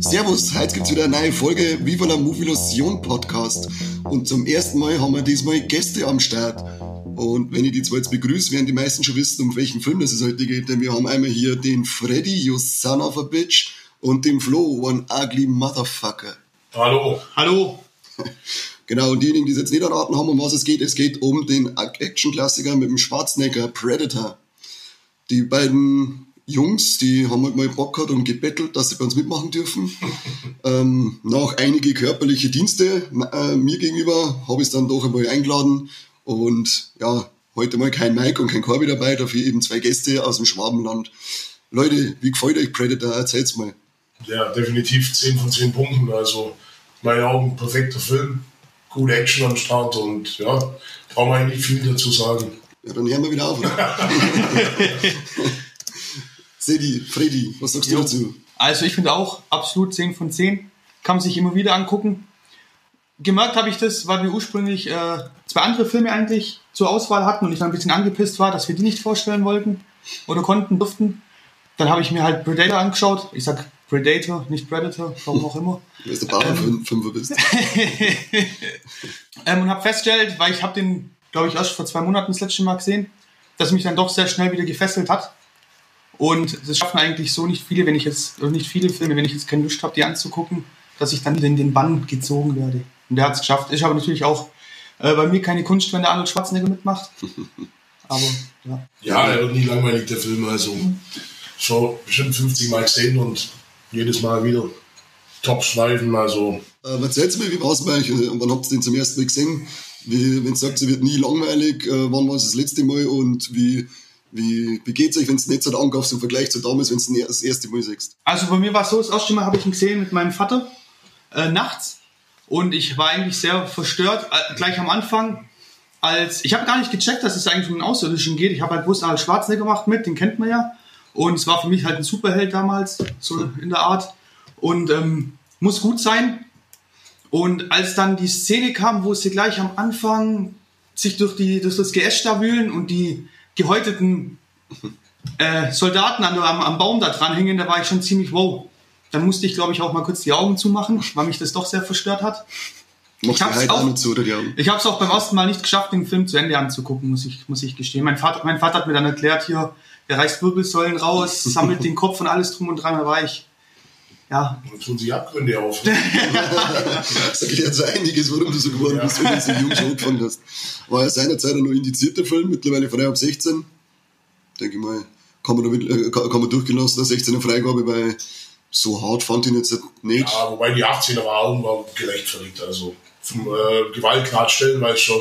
Servus, heute gibt's wieder eine neue Folge Viva la Movilusion Podcast. Und zum ersten Mal haben wir diesmal Gäste am Start. Und wenn ich die zwei jetzt begrüße, werden die meisten schon wissen, um welchen Film es heute geht. Denn wir haben einmal hier den Freddy, you son of a bitch, und den Flo, one ugly motherfucker. Hallo. Hallo. Genau, und diejenigen, die es jetzt nicht erraten haben, um was es geht, es geht um den Action-Klassiker mit dem Schwarzenegger Predator. Die beiden Jungs, die haben halt mal Bock gehabt und gebettelt, dass sie bei uns mitmachen dürfen. ähm, nach einige körperliche Dienste äh, mir gegenüber habe ich es dann doch einmal eingeladen und ja, heute mal kein Mike und kein Corby dabei, dafür eben zwei Gäste aus dem Schwabenland. Leute, wie gefällt euch Predator? Erzählt's mal. Ja, definitiv 10 von 10 Punkten. Also, in meinen Augen perfekter Film. Gute Action am Start und ja, brauchen wir eigentlich viel dazu sagen. Ja, dann hören wir wieder auf, oder? Sedi, Freddy, was sagst du dazu? Also ich finde auch absolut 10 von 10. Kann man sich immer wieder angucken. Gemerkt habe ich das, weil wir ursprünglich äh, zwei andere Filme eigentlich zur Auswahl hatten und ich dann ein bisschen angepisst war, dass wir die nicht vorstellen wollten oder konnten, durften. Dann habe ich mir halt Predator angeschaut. Ich sag Predator, nicht Predator, warum auch immer. Du bist der Papa ähm, Fünfer bist. ähm, und habe festgestellt, weil ich habe den, glaube ich, erst vor zwei Monaten das letzte Mal gesehen, dass mich dann doch sehr schnell wieder gefesselt hat. Und das schaffen eigentlich so nicht viele, wenn ich jetzt, nicht viele Filme, wenn ich jetzt keine Lust habe, die anzugucken, dass ich dann wieder in den Bann gezogen werde. Und der hat es geschafft. Ist aber natürlich auch äh, bei mir keine Kunst, wenn der Arnold Schwarzenegger mitmacht. Aber ja. Ja, er wird nie langweilig, der Film. Also schon bestimmt 50 Mal gesehen und jedes Mal wieder top schneiden. Also. Äh, erzähl's mir, wie war's bei euch? Und wann habt ihr den zum ersten Mal gesehen? Wie, wenn ihr sagt, es wird nie langweilig, äh, wann war es das letzte Mal und wie wie, wie geht es euch, wenn es nicht so angaufst im Vergleich zu damals, wenn du das erste Mal siehst? Also bei mir war es so, das erste Mal habe ich ihn gesehen mit meinem Vater äh, nachts und ich war eigentlich sehr verstört, äh, gleich am Anfang. Als, ich habe gar nicht gecheckt, dass es eigentlich um einen Außerirdischen geht. Ich habe halt gewusst, Arnold Schwarzenegger gemacht mit, den kennt man ja. Und es war für mich halt ein Superheld damals, so in der Art. Und ähm, muss gut sein. Und als dann die Szene kam, wo sie gleich am Anfang sich durch, die, durch das Geäst da wühlen und die gehäuteten äh, Soldaten an, am, am Baum da dran hängen, da war ich schon ziemlich wow. Dann musste ich, glaube ich, auch mal kurz die Augen zumachen, weil mich das doch sehr verstört hat. ich habe es auch, zu, auch beim ersten Mal nicht geschafft, den Film zu Ende anzugucken, muss ich, muss ich gestehen. Mein Vater, mein Vater hat mir dann erklärt, hier, der reißt Wirbelsäulen raus, sammelt den Kopf und alles drum und dran, da war ich, ja. Und tun sie Abgründe auf. das erklärt so einiges, warum du so geworden bist, wenn du so jung schon angefangen hast. War ja seinerzeit ein noch indizierter Film, mittlerweile frei ab 16. Denke ich mal, kann man, damit, äh, kann, man durchgelassen, 16er Freigabe, weil so hart fand ich ihn jetzt nicht. Ja, wobei die 18er war war gerechtfertigt. Also vom äh, Gewaltgrad stellenweise schon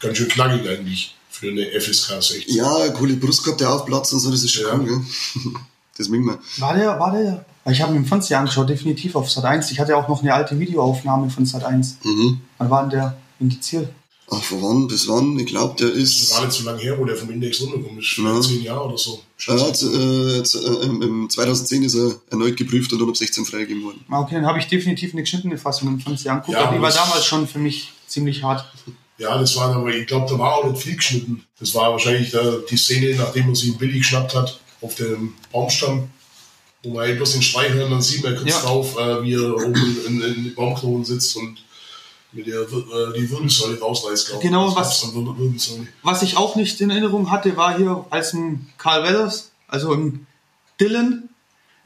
ganz schön knackig eigentlich für eine FSK 16. Ja, coole Brust gehabt, der Aufplatz und so, das ist schon ja. cool, gell? Das mögen wir. War der, war der ich habe mir im Fernseher angeschaut, definitiv auf Sat 1. Ich hatte auch noch eine alte Videoaufnahme von Sat 1. Mhm. Wann war denn der indiziert? Ach, von wann bis wann? Ich glaube, der ist. Das war nicht so lange her, wo der vom Index runtergekommen ist. Ja. Zehn Jahre oder so. Ja, äh, äh, im 2010 ist er erneut geprüft und dann ab 16 freigegeben worden. Ah, okay, dann habe ich definitiv eine geschnittene Fassung im Fernseher angeguckt. Ja, aber die war damals schon für mich ziemlich hart. Ja, das war aber, ich glaube, da war auch nicht viel geschnitten. Das war wahrscheinlich die Szene, nachdem er sie Billy geschnappt hat, auf dem Baumstamm wo man bloß den Schrei hört, dann sieht man kurz ja. drauf, äh, wie er oben in, in, in Baumkronen sitzt und mit der äh, die Wirbelsäule rausreißt, glaube ich. Genau, was, was ich auch nicht in Erinnerung hatte, war hier als ein Carl Weathers, also ein Dylan,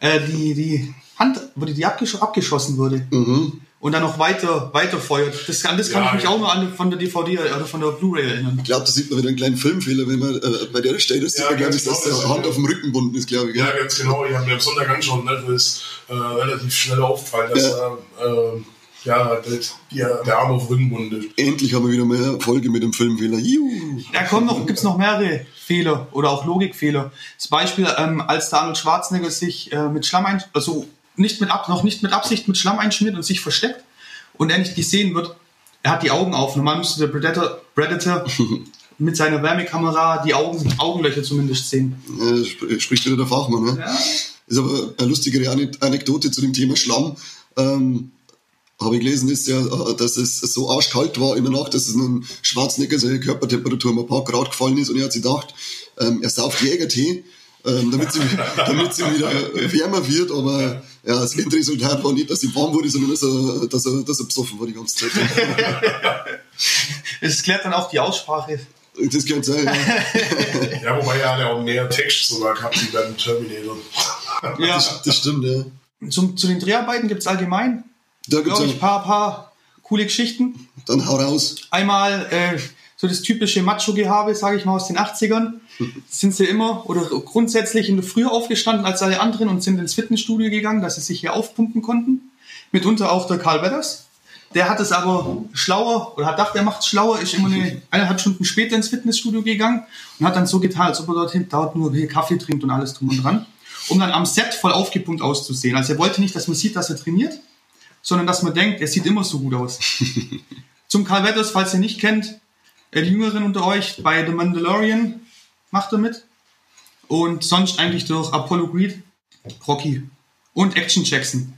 äh, die, die Hand, wurde die abgesch abgeschossen wurde. Mhm und dann noch weiter, weiter feuert. Das kann, das kann ja, ich mich ja. auch noch an von der DVD oder von der Blu-ray erinnern. Ich glaube, da sieht man wieder einen kleinen Filmfehler, wenn man äh, bei der Stelle sieht, ja, man, glaube ich, dass genau, der Hand auf dem Rücken bunden ist, glaube ich. Ja, ganz genau. Ich habe mir am Sonntag angeschaut, ne? das ist äh, relativ schnell aufgefallen, dass ja. äh, ja, der, der Arm auf Rücken bunden ist. Endlich haben wir wieder mehr Erfolge mit dem Filmfehler. Juhu. Da kommen noch, gibt's noch mehrere Fehler oder auch Logikfehler. Zum Beispiel, ähm, als der Arnold Schwarzenegger sich äh, mit Schlamm ein, also nicht mit ab, noch nicht mit Absicht mit Schlamm einschmiert und sich versteckt und er nicht gesehen wird, er hat die Augen auf. Normal müsste der Predator, Predator mit seiner Wärmekamera die Augen, Augenlöcher zumindest sehen. Ja, spricht wieder der Fachmann. Ne? Ja. Ist aber eine lustigere Anekdote zu dem Thema Schlamm. Ähm, habe ich gelesen, ist ja, dass es so arschkalt war in der Nacht, dass es einem Schwarzenegger seine Körpertemperatur um ein paar Grad gefallen ist und er hat sich gedacht, ähm, er sauft Jägertee, ähm, damit, sie, damit sie wieder wärmer wird, aber ja, das Endresultat war nicht, dass sie warm wurde, sondern dass er, dass er, dass er besoffen war die ganze Zeit. Es klärt dann auch die Aussprache. Das kann sein, ja. ja, wobei er hat ja auch mehr Text sogar gehabt wie beim Terminator. Ja. Das, das stimmt, ja. Zum, zu den Dreharbeiten gibt es allgemein, da gibt's glaube ich, ein paar, paar coole Geschichten. Dann hau raus. Einmal äh, so das typische Macho-Gehabe, sage ich mal, aus den 80ern. sind sie immer oder grundsätzlich in der Früh aufgestanden als alle anderen und sind ins Fitnessstudio gegangen, dass sie sich hier aufpumpen konnten. Mitunter auch der Karl Weathers. Der hat es aber schlauer oder hat gedacht, er macht es schlauer, ist immer eine eineinhalb Stunden später ins Fitnessstudio gegangen und hat dann so getan, als ob er dorthin dort nur Kaffee trinkt und alles drum und dran, um dann am Set voll aufgepumpt auszusehen. Also er wollte nicht, dass man sieht, dass er trainiert, sondern dass man denkt, er sieht immer so gut aus. Zum Karl Weathers, falls ihr nicht kennt, die Jüngeren unter euch, bei The Mandalorian macht er mit. Und sonst eigentlich durch Apollo Creed, Rocky und Action Jackson.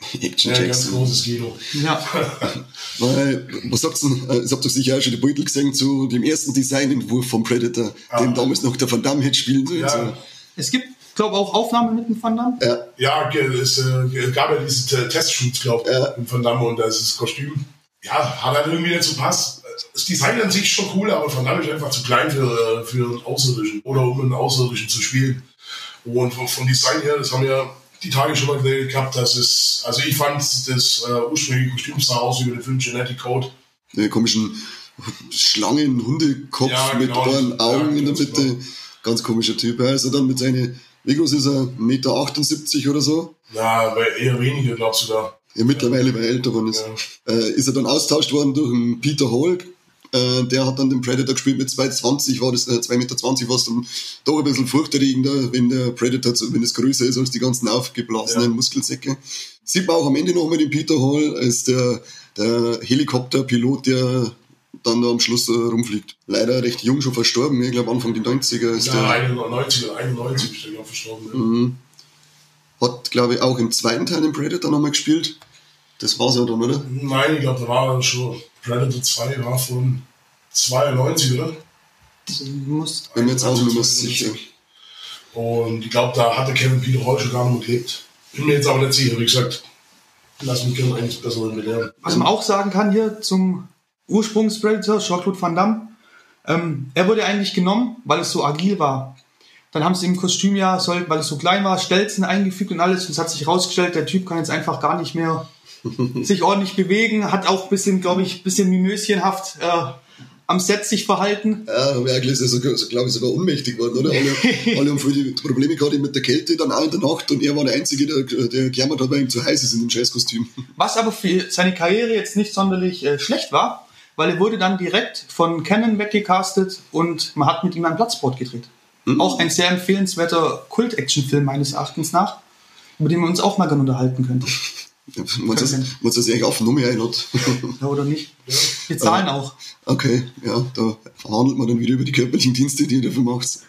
Action ja, Jackson. ganz großes Kino. Ja. Weil, was sagst du, äh, ich hab doch sicher auch schon die Beutel gesehen zu dem ersten Designentwurf vom Predator, ah. den damals noch der Van Damme hätte spielen sollen. Ja. So. Es gibt glaube auch Aufnahmen mit dem Van Damme. Ja, ja es äh, gab ja diese Testshoots, glaube ich, ja. mit Van Damme und das ist das Kostüm. Ja, hat halt irgendwie nicht so passt. Das Design an sich ist schon cool, aber Van Damme ist einfach zu klein für, für einen Außerirdischen oder um einen Außerirdischen zu spielen. Und vom, vom Design her, das haben wir die Tage schon mal gehabt, dass es, also ich fand das äh, ursprüngliche Kostüm sah aus über den Film Genetic Code. Den komischen Schlangen, Hundekopf ja, genau, mit Ohren, Augen ja, in der Mitte. Genau. Ganz komischer Typ. Also dann mit seinen wie groß ist er? 1,78 Meter oder so? Ja, eher weniger, glaubst du da. Ja, mittlerweile, weil er älter geworden ist. Ja. Äh, ist er dann austauscht worden durch einen Peter Hall. Äh, der hat dann den Predator gespielt mit 2,20 war das, äh, 2,20 Meter war es dann doch ein bisschen furchterregender, wenn der Predator, wenn es größer ist als die ganzen aufgeblasenen ja. Muskelsäcke. Sieht man auch am Ende nochmal den Peter Hall als der, der Helikopterpilot, der dann da am Schluss äh, rumfliegt. Leider recht jung schon verstorben, ich glaube Anfang der 90er ist ja, der. 91 oder 91 ist der ja verstorben. Ja. Mhm. Hat, glaube ich, auch im zweiten Teil den Predator nochmal gespielt. Das war's ja dann, oder? Nein, ich glaube, da war schon Predator 2 war von 92, oder? Muss mir jetzt auch nicht mehr sicher. Und ich glaube, da hatte Kevin Peter Hall schon gar nicht mehr gelebt. Bin mir jetzt aber nicht sicher, wie gesagt. Lass mich gerne eines Besseren belehren. Was man auch sagen kann hier zum Ursprungspredator, Jean-Claude Van Damme, ähm, er wurde eigentlich genommen, weil es so agil war. Dann haben sie im Kostüm ja, soll, weil es so klein war, Stelzen eingefügt und alles. Und es hat sich herausgestellt, der Typ kann jetzt einfach gar nicht mehr sich ordentlich bewegen, hat auch ein bisschen, glaube ich, ein bisschen mimöschenhaft äh, am Set sich verhalten. Ja, wirklich ist er, so, glaube ich, sogar ohnmächtig geworden, oder? Alle, alle haben viele Probleme gehabt mit der Kälte, dann auch in der Nacht und er war der Einzige, der, der gejammert hat, weil ihm zu heiß ist in dem Scheißkostüm. Was aber für seine Karriere jetzt nicht sonderlich äh, schlecht war, weil er wurde dann direkt von Canon weggecastet und man hat mit ihm ein Platzboard gedreht. Mhm. Auch ein sehr empfehlenswerter Kult-Action-Film meines Erachtens nach, über den wir uns auch mal gerne unterhalten könnten. Man das, das eigentlich auf Nummer einladen. Ja, oder nicht? Wir zahlen auch. Okay, ja, da verhandelt man dann wieder über die körperlichen Dienste, die ihr dafür macht.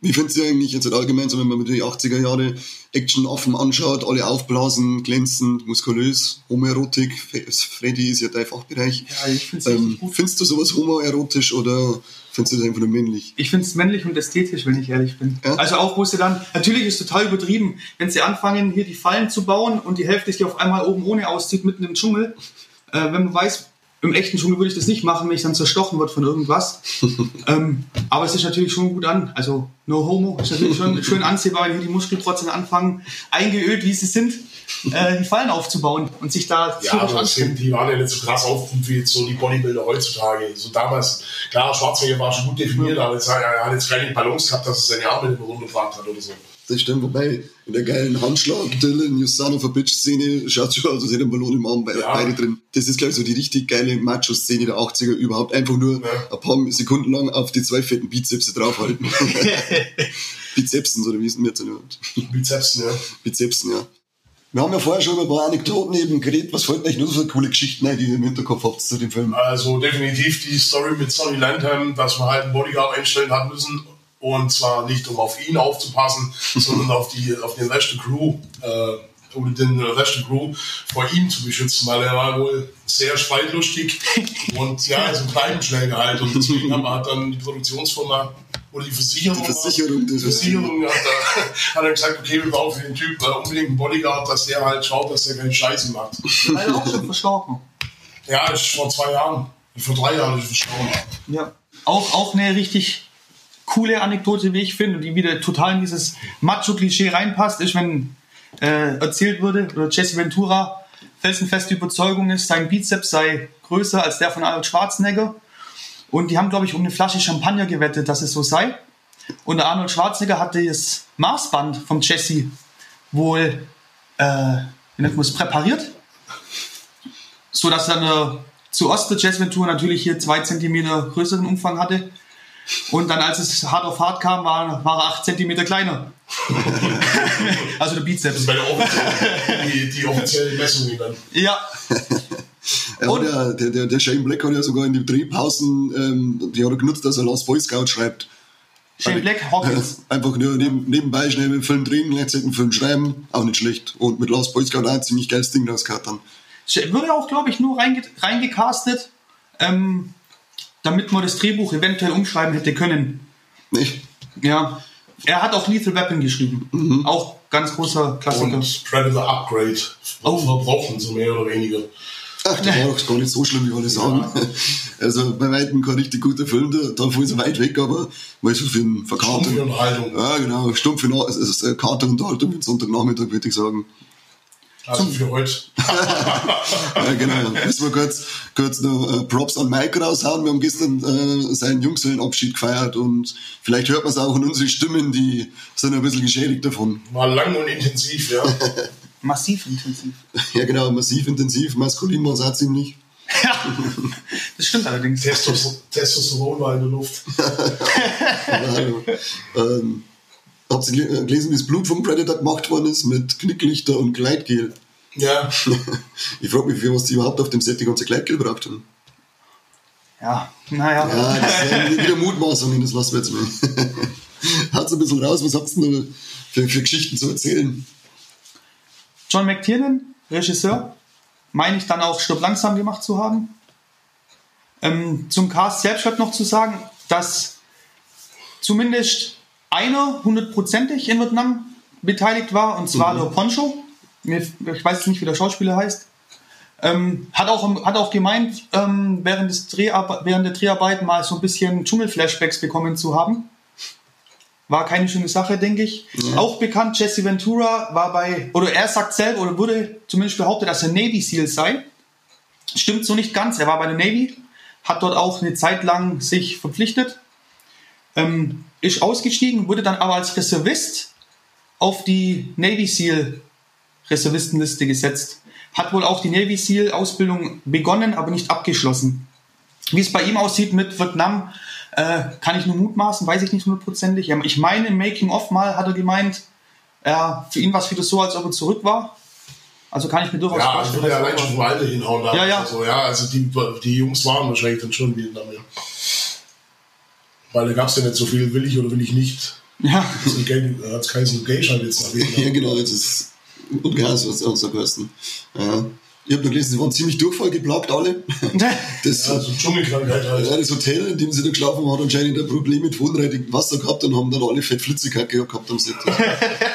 Wie findest du eigentlich jetzt allgemein, so wenn man die 80er Jahre Action-Affen anschaut, alle aufblasen, glänzend, muskulös, Homoerotik, Freddy ist ja dein Fachbereich. Ja, ich finde ähm, gut. Findest du sowas homoerotisch oder findest du das einfach nur männlich? Ich finde es männlich und ästhetisch, wenn ich ehrlich bin. Ja? Also auch, wo sie dann, natürlich ist es total übertrieben, wenn sie anfangen, hier die Fallen zu bauen und die Hälfte sich auf einmal oben ohne auszieht, mitten im Dschungel. Äh, wenn man weiß, im echten Dschungel würde ich das nicht machen, wenn ich dann zerstochen wird von irgendwas. ähm, aber es ist natürlich schon gut an. Also no homo ist natürlich schon schön ansehbar, wenn hier die Muskelprotzen anfangen, eingeölt wie sie sind, äh, die Fallen aufzubauen und sich da Ja, aber sind, die waren ja nicht so krass aufgepumpt wie jetzt so die Bodybuilder heutzutage. So damals, klar, Schwarzenegger war schon gut definiert, aber jetzt, er hat jetzt keine Ballons gehabt, dass er seine Arme nicht mehr runtergebracht hat oder so. Das stimmt, wobei in der geilen Handschlag, Dylan, You Son of a Bitch Szene schaut schon aus, als hätte ein Ballon im Arm beide, ja. beide drin. Das ist, glaube ich, so die richtig geile Macho-Szene der 80er überhaupt. Einfach nur ja. ein paar Sekunden lang auf die zwei fetten Bizepse draufhalten. Bizepsen, oder wie ist denn jetzt? Bizepsen, ja. Bizepsen, ja. Wir haben ja vorher schon über ein paar Anekdoten eben geredet. Was fällt euch nur so coole Geschichten ein, die ihr im Hinterkopf habt zu dem Film? Also definitiv die Story mit Sonny Landham, dass wir halt einen Bodyguard einstellen hat müssen. Und zwar nicht, um auf ihn aufzupassen, sondern auf, die, auf den Rest der Crew. Äh, um den Rest der Crew vor ihm zu beschützen, weil er war wohl sehr streitlustig und ja, so kleinen schnell gehalten. Und deswegen haben wir halt dann die Produktionsfirma oder die Versicherung. Die Versicherung, die Versicherung hat, da, hat er gesagt, okay, wir brauchen für den Typ äh, unbedingt einen Bodyguard, dass der halt schaut, dass der keine Scheiße macht. Leider auch schon verstorben. Ja, ist vor zwei Jahren. Vor drei Jahren ist verstorben. Ja. Auch, auch eine richtig coole Anekdote, wie ich finde, die wieder total in dieses Macho-Klischee reinpasst, ist, wenn äh, erzählt wurde, oder Jesse Ventura felsenfeste Überzeugung ist, sein Bizeps sei größer als der von Arnold Schwarzenegger. Und die haben, glaube ich, um eine Flasche Champagner gewettet, dass es so sei. Und der Arnold Schwarzenegger hatte das Maßband vom Jesse wohl, äh, wie nennt man präpariert. So dass dann äh, zu Ost der Jesse Ventura natürlich hier zwei Zentimeter größeren Umfang hatte. Und dann, als es hart auf hart kam, war, war er acht Zentimeter kleiner. also der Bizeps. Das war offizielle, die, die offizielle Messung dann. Ja. ja der, der, der, Shane Black hat ja sogar in den Drehpausen, ähm, die hat er genutzt, dass er Lost Boy Scout schreibt. Shane Black, Hawkins. Einfach nur neben, nebenbei schnell mit dem Film drehen, gleichzeitig einen Film schreiben, auch nicht schlecht. Und mit Lost Boy Scout auch ein ziemlich geiles Ding rausgehauen dann. Würde auch, glaube ich, nur reinge reingecastet, ähm, damit man das Drehbuch eventuell umschreiben hätte können. Nicht? Ja. Er hat auch Lethal Weapon geschrieben. Mhm. Auch ganz großer Klassiker. Und Predator Upgrade. Oh. Verbrochen, so mehr oder weniger. Ach, der war doch gar nicht so schlimm, wie alle sagen. Ja. Also bei weitem kein richtig guter Film, da, davon ist er weit weg, aber weil so für einen Verkater. Stumpfe Unterhaltung. Ja, genau, stumpfe also, Katerunterhaltung mit Sonntagnachmittag, würde ich sagen. Also für heute. ja, genau. Müssen wir kurz, kurz noch äh, Props an Mike raushauen. Wir haben gestern äh, seinen Jungsellenabschied gefeiert und vielleicht hört man es auch in unseren Stimmen, die sind ein bisschen geschädigt davon. War lang und intensiv, ja. massiv intensiv. Ja, genau, massiv intensiv. Maskulin war es auch ziemlich. Ja, das stimmt allerdings. Testos Testosteron war in der Luft. ähm, Habt ihr gelesen, wie das Blut vom Predator gemacht worden ist mit Knicklichter und Gleitgel? Ja. ich frage mich, für was die überhaupt auf dem Set die ganze Gleitgel braucht haben. Ja, naja. Ja, das ist wieder Mutmaßungen, das lassen wir jetzt mal. Haut's ein bisschen raus, was habt ihr noch für, für Geschichten zu erzählen? John McTiernan, Regisseur, meine ich dann auch Stopp langsam gemacht zu haben. Ähm, zum Cast selbst halt noch zu sagen, dass zumindest einer hundertprozentig in Vietnam beteiligt war, und zwar mhm. der Poncho. Ich weiß jetzt nicht, wie der Schauspieler heißt. Ähm, hat, auch, hat auch gemeint, ähm, während, des während der Dreharbeiten mal so ein bisschen Dschungel-Flashbacks bekommen zu haben. War keine schöne Sache, denke ich. Ja. Auch bekannt, Jesse Ventura war bei, oder er sagt selber, oder wurde zumindest behauptet, dass er Navy SEAL sei. Stimmt so nicht ganz. Er war bei der Navy, hat dort auch eine Zeit lang sich verpflichtet. Ähm, ist ausgestiegen, wurde dann aber als Reservist auf die Navy SEAL Reservistenliste gesetzt. Hat wohl auch die Navy SEAL Ausbildung begonnen, aber nicht abgeschlossen. Wie es bei ihm aussieht mit Vietnam, äh, kann ich nur mutmaßen, weiß ich nicht hundertprozentig. Ich meine, im Making-of mal hat er gemeint, äh, für ihn war es wieder so, als ob er zurück war. Also kann ich mir durchaus ja, vorstellen. Ja, also würde er allein schon vom Alter hinhauen. Ja, ja. Also, ja, also die, die Jungs waren wahrscheinlich dann schon Vietnam. Ja. Weil da gab es ja nicht so viel, will ich oder will ich nicht. Ja. Da hat es keinen Gay-Schein jetzt nach Ja, genau, das ist ungeheim, was auch so kosten. Ja. Ich habe noch gelesen, sie waren ziemlich durchfallgeplagt, alle. Das, ja, so Dschungelkrankheit halt. Ja, das Hotel, in dem sie da geschlafen haben, hat anscheinend ein Problem mit wohnreitigem Wasser gehabt und haben dann alle Fettflitzigkeit gehabt am Set.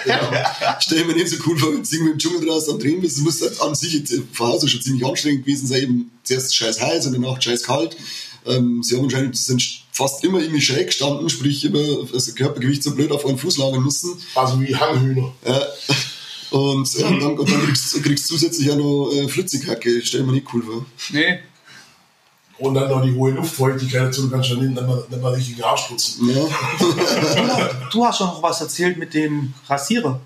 ja. Stell mir nicht so cool vor, wenn sie mit dem Dschungel draußen am Drehen bist. Das muss halt an sich von Hause schon ziemlich anstrengend gewesen sein. Eben zuerst scheiß heiß und danach scheiß kalt. Ähm, sie haben anscheinend sind fast immer irgendwie schräg gestanden, sprich immer das Körpergewicht so blöd auf einen Fuß lagern müssen. Also wie Hanghühner. Ja. Und, äh, und, dann, und dann kriegst du kriegst zusätzlich auch noch äh, Flüssigkacke. Stell mir nicht cool vor. Nee. Und dann noch die hohe Luftfeuchtigkeit dazu, du kannst ja nicht, nicht mal richtig Arsch putzen. Ja. du hast schon noch was erzählt mit dem Rasierer.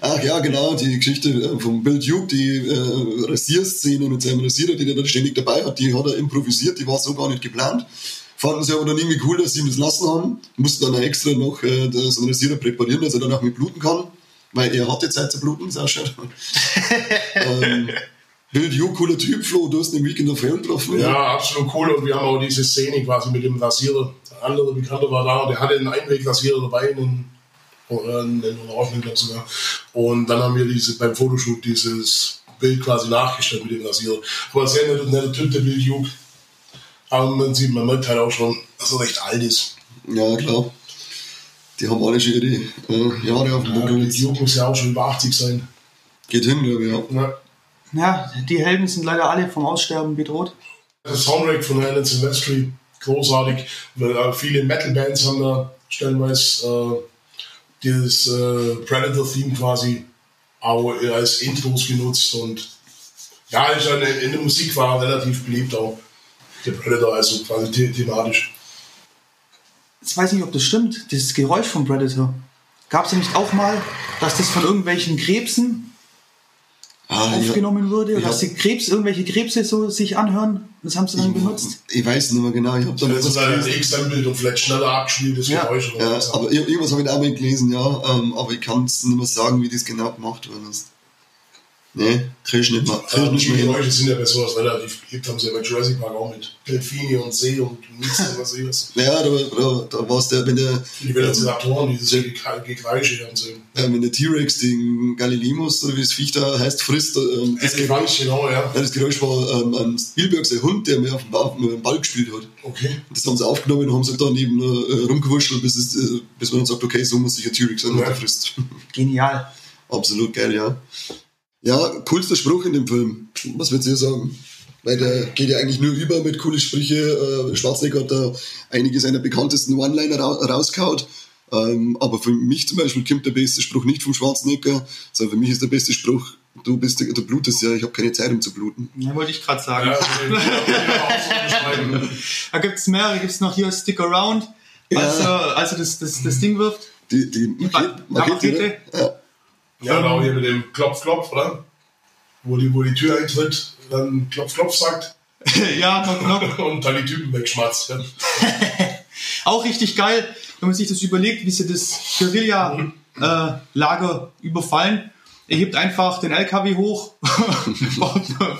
Ach ja, genau, die Geschichte äh, von Bill Duke, die äh, Rasierszene mit seinem Rasierer, den er dann ständig dabei hat, die hat er improvisiert, die war so gar nicht geplant. Fanden sie aber dann irgendwie cool, dass sie ihm das lassen haben. Mussten dann extra noch äh, einen Rasierer präparieren, dass er danach mit bluten kann weil er hatte Zeit zu bluten, Sascha. ähm, Bild, jo, cooler Typ, Flo, du hast den Weekend of Hell getroffen. Ja, absolut cool. Und wir haben auch diese Szene quasi mit dem Rasierer. Ein anderer Bekannter war da und der hatte einen Einwegrasierer dabei, einen, einen, einen glaube sogar. Und dann haben wir diese, beim Fotoshoot dieses Bild quasi nachgestellt mit dem Rasierer. War sehr netter, netter Typ, der Bild Juk. Aber man sieht, man merkt halt auch schon, dass er recht alt ist. Ja, klar. Die haben alle schon ihre äh, Jahre auf dem Ja, Buckel. Bild Juk muss ja auch schon über 80 sein. Geht hin, glaube ich, ja. Ja. Ja, die Helden sind leider alle vom Aussterben bedroht. Das Soundtrack von Alan Silvestri, großartig. Weil, äh, viele Metal-Bands haben da stellenweise äh, dieses äh, Predator-Theme quasi auch als Intros genutzt und ja, ist eine, in der Musik war relativ beliebt auch der Predator, also quasi the thematisch. Jetzt weiß ich nicht, ob das stimmt. Dieses Geräusch vom Predator. Gab es ja nicht auch mal, dass das von irgendwelchen Krebsen Ah, aufgenommen wurde? Oder Ich dass die Krebs, irgendwelche Krebse so sich anhören? Das haben sie dann benutzt. Ich weiß nicht mehr genau, ich habe da mal Das ist ein. X-Bild und vielleicht schneller abgespieltes Ja. Geräusch. oder Ja, was. aber ir- irgendwas habe ich da auch mal gelesen, ja, ähm, aber ich kann es nicht mehr sagen, wie das genau gemacht worden ist. Nee, krieg ich nicht mehr, krieg ich Ähm, nicht die mehr hin. Geräusche sind ja bei sowas relativ beliebt, haben sie ja bei Jurassic Park auch mit Delfini und See und Nix und was weiß ich. Ja, da, da, da war es der, wenn der, Die Velociraptoren, dieses Ge- Gekreische haben sie. äh, wenn der T-Rex den Galilemus, oder wie das Viech da heißt, frisst, ähm, das, Geräusch, genau, ja. ja, das Geräusch war ähm, ein Spielberg, sein Hund, der mir auf dem, auf dem Ball gespielt hat. Okay. Das haben sie aufgenommen und haben sich da neben äh, rumgewurschtelt, bis, es, äh, bis man dann sagt, okay, so muss sich ein T-Rex sein, Ja. der frisst. Genial. Absolut geil, ja. Ja, coolster Spruch in dem Film. Was würdest du sagen? Weil der geht ja eigentlich nur über mit coole Sprüche. Äh, Schwarzenegger hat da einige seiner bekanntesten One-Liner ra rausgehaut. Ähm, aber für mich zum Beispiel kommt der beste Spruch nicht vom Schwarzenegger, sondern für mich ist der beste Spruch, du bist, du blutest ja, ich habe keine Zeit, um zu bluten. Ja, wollte ich gerade sagen. Ja, also. Da gibt es mehrere. Gibt es noch hier Stick Around, Ja. als, er, als er das, das, das Ding wirft. Die, die Makete, Makete. ne? Ja. Ja, genau, hier mit dem Klopf, Klopf, oder? Wo die, wo die Tür eintritt, dann Klopf, Klopf sagt ja, knock, knock. und dann die Typen wegschmatzt. Ja. Auch richtig geil, wenn man sich das überlegt, wie sie das Guerilla-Lager überfallen. Er hebt einfach den LKW hoch,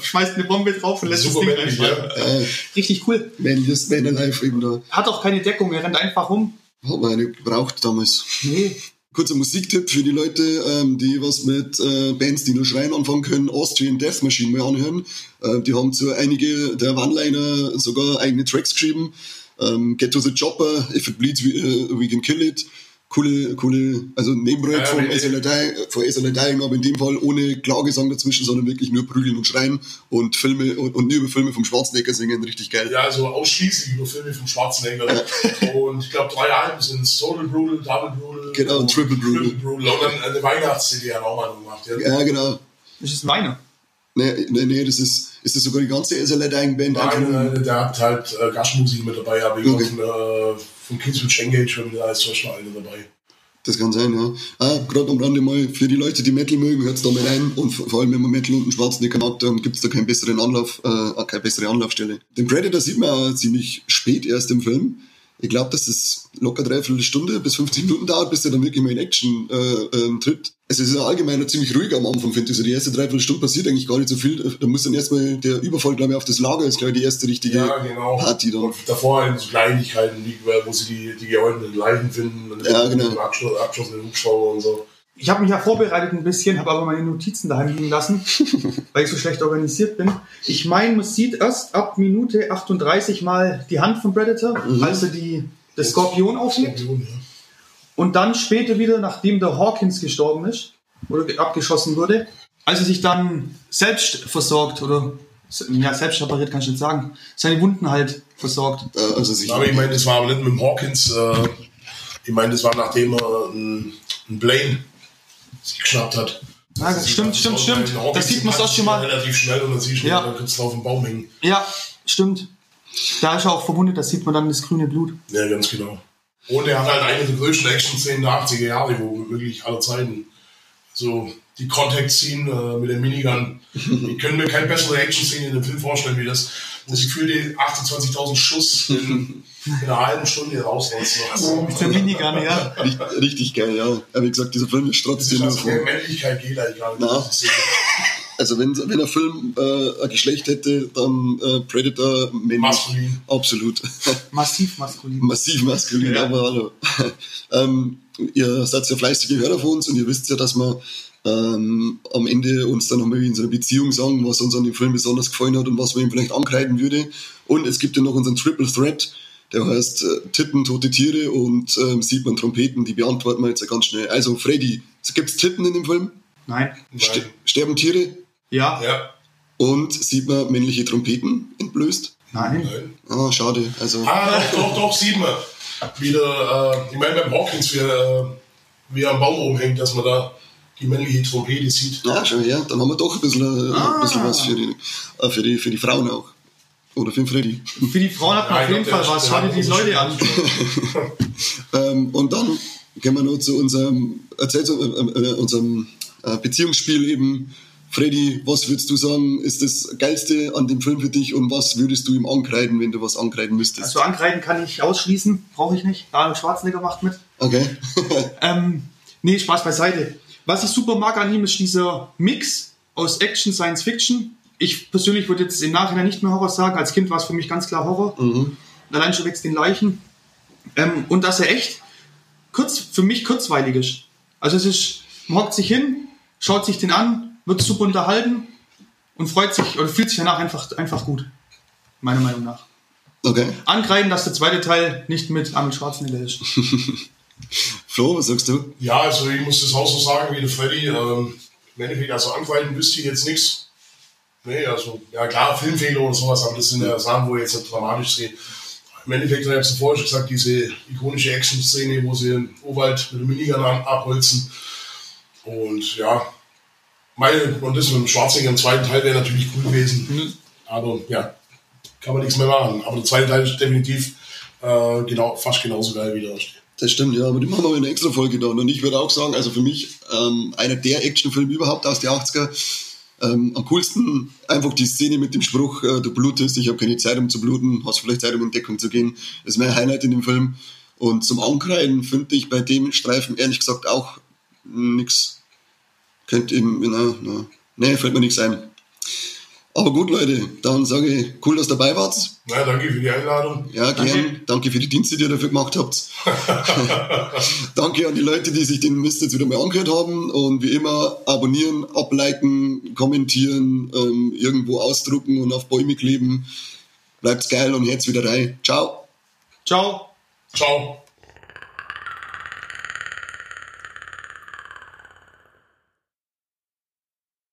schmeißt eine Bombe drauf und lässt Super das Ding männlich, einfach. ja. Äh, Richtig cool. Männliches Man Alive eben da. Hat auch keine Deckung, er rennt einfach rum. Hat man nicht gebraucht damals. Nee. Kurzer Musiktipp für die Leute, ähm, die was mit äh, Bands, die nur schreien anfangen können, Austrian Death Machine mal anhören. Äh, die haben zu einige der One-Liner sogar eigene Tracks geschrieben. Ähm, Get to the Chopper, If it bleeds, we, uh, we can kill it. Coole, coole, also Nebenprojekt Ja, von nee. SLA, von SLA Dying, aber in dem Fall ohne Klagesang dazwischen, sondern wirklich nur prügeln und schreien und Filme und, und nur über Filme vom Schwarzenegger singen, richtig geil. Ja, also ausschließlich über Filme vom Schwarzenegger. Und ich glaube, drei Alben sind es Total Brutal, Double Brutal Genau, und Triple Brutal. Triple Brutal. Und dann eine Weihnachts-CD hat auch mal gemacht. Ja. Ja, genau. Das ist ein Weiner. Nee, nee, nee, das ist, ist das sogar die ganze SLA Dying Band. nur- Nein, äh, der hat halt äh, Gastmusik mit dabei, aber Okay. von, äh, von Kids with Engage wir da als Beispiel eine dabei. Das kann sein, ja. Ah, gerade am Rande mal, für die Leute, die Metal mögen, hört's da mal rein. Und vor allem, wenn man Metal und einen Schwarzenegger mag, dann gibt's da keinen besseren Anlauf, äh, keine bessere Anlaufstelle. Den Predator sieht man auch ziemlich spät erst im Film. Ich glaube, dass es locker dreiviertel Stunde bis 50 Minuten dauert, bis der dann wirklich mal in Action äh, ähm, tritt. Also es ist ja allgemein ziemlich ruhig am Anfang, finde ich. Also die erste dreiviertel Stunde passiert eigentlich gar nicht so viel. Da muss dann erstmal der Überfall, glaube ich, auf das Lager ist, glaube ich, die erste richtige Ja, genau. Party dann. Und davor halt so Kleinigkeiten, wo sie die, die gehäuteten Leichen finden, und Ja, genau. abgeschossenen Hubschrauber und so. Ich habe mich ja vorbereitet ein bisschen, habe aber meine Notizen daheim liegen lassen, weil ich so schlecht organisiert bin. Ich meine, man sieht erst ab Minute 38 mal die Hand von Predator, als er die, das Skorpion aufhebt. Skorpion, ja. Und dann später wieder, nachdem der Hawkins gestorben ist oder ge- abgeschossen wurde, als er sich dann selbst versorgt oder ja, selbst repariert kann ich nicht sagen, seine Wunden halt versorgt. Äh, also sich Aber ich meine, das war aber nicht mit dem Hawkins. Äh, ich meine, das war nachdem er einen, einen Plane sich geschnappt hat. Ja, das stimmt, stimmt, stimmt. Das sieht man schon mal. Relativ schnell und dann siehst du, Ja. dann kannst du auf dem Baum hängen. Ja, stimmt. Da ist er auch verwundet, da sieht man dann das grüne Blut. Ja, ganz genau. Und er hat halt eine der größten Action-Szenen der 80er Jahre, wo wirklich aller Zeiten. So, die Contact Scene äh, mit dem Minigun. ich könnte mir keine bessere Action-Szene in dem Film vorstellen, wie das, sie für die 28.000 Schuss in, in einer halben Stunde rausreißen. Also, Mit der Minigun, ja. Richtig, richtig geil, ja. Aber wie gesagt, dieser Film ist trotzdem nur also, von, Männlichkeit geht eigentlich gar nicht. Also wenn, wenn ein Film äh, ein Geschlecht hätte, dann äh, Predator männlich. Maskulin. Absolut. Massiv maskulin. Massiv maskulin, Ja. aber hallo. ähm, ihr seid ja fleißige Hörer von uns und ihr wisst ja, dass wir ähm, am Ende uns dann nochmal in so einer Beziehung sagen, was uns an dem Film besonders gefallen hat und was man ihm vielleicht ankreiden würde. Und es gibt ja noch unseren Triple Threat, der heißt äh, Titten, tote Tiere und ähm, sieht man Trompeten, die beantworten wir jetzt ganz schnell. Also Freddy, gibt's Titten in dem Film? Nein. Ste Nein. sterben Tiere? Ja. Ja, Und sieht man männliche Trompeten entblößt? Nein. nein. Ah, schade. Also, Ah, doch, doch, doch, sieht man. Wieder, äh, ich meine beim Hawkins, wie, äh, wie er am Baum rumhängt, dass man da die männliche Trompete sieht. ja, schau her, dann haben wir doch ein bisschen, äh, Ah. ein bisschen was für die, äh, für, die, für die Frauen auch. Oder für den Freddy. Für die Frauen hat man Ja, auf jeden Fall was. Schau dir die Leute an. Ähm, und dann gehen wir noch zu unserem, erzähl zu, äh, äh, unserem äh, Beziehungsspiel eben. Freddy, was würdest du sagen, ist das Geilste an dem Film für dich und was würdest du ihm ankreiden, wenn du was ankreiden müsstest? Also ankreiden kann ich ausschließen, brauche ich nicht. Arnold Schwarzenegger macht mit. Okay. Ähm, nee, Spaß beiseite. Was ich super mag an ihm ist dieser Mix aus Action, Science Fiction. Ich persönlich würde jetzt im Nachhinein nicht mehr Horror sagen. Als Kind war es für mich ganz klar Horror. Allein schon wächst den Leichen. Ähm, und dass er echt kurz, für mich kurzweilig ist. Also es ist, man hockt sich hin, schaut sich den an, wird super unterhalten und freut sich oder fühlt sich danach einfach, einfach gut. Meiner Meinung nach. Okay. Ankreiden, dass der zweite Teil nicht mit Arnold Schwarzenegger ist. Flo, was sagst du? Ja, also ich muss das auch so sagen wie der Freddy. Ähm, Im Endeffekt, also angreifen wüsste ich jetzt nichts. Nee, also, ja klar, Filmfehler oder sowas, aber das sind ja Sachen, wo ich jetzt nicht dramatisch sehe. Im Endeffekt, ich habe es vorher schon gesagt, diese ikonische Action-Szene, wo sie den Urwald mit dem Minigun abholzen. Und ja, meine, und das mit dem Schwarzenegger im zweiten Teil wäre natürlich cool gewesen. Aber ja, kann man nichts mehr machen. Aber der zweite Teil ist definitiv äh, genau, fast genauso geil wie der erste. Das stimmt, ja, aber die machen wir in einer extra Folge dann. Und ich würde auch sagen, also für mich ähm, einer der Actionfilme überhaupt aus den 80er. Ähm, am coolsten einfach die Szene mit dem Spruch, äh, du blutest, ich habe keine Zeit, um zu bluten, hast vielleicht Zeit, um in Deckung zu gehen. Das ist mein Highlight in dem Film. Und zum Ankreiden finde ich bei dem Streifen ehrlich gesagt auch nix. Könnt eben, na, na, nee, fällt mir nichts ein. Aber gut, Leute, dann sage ich, cool, dass ihr dabei wart. Na, danke für die Einladung. Ja, gern. Danke. Danke. für die Dienste, die ihr dafür gemacht habt. Danke an die Leute, die sich den Mist jetzt wieder mal angehört haben. Und wie immer, abonnieren, abliken, kommentieren, ähm, irgendwo ausdrucken und auf Bäume kleben. Bleibt's geil und jetzt wieder rein. Ciao. Ciao. Ciao.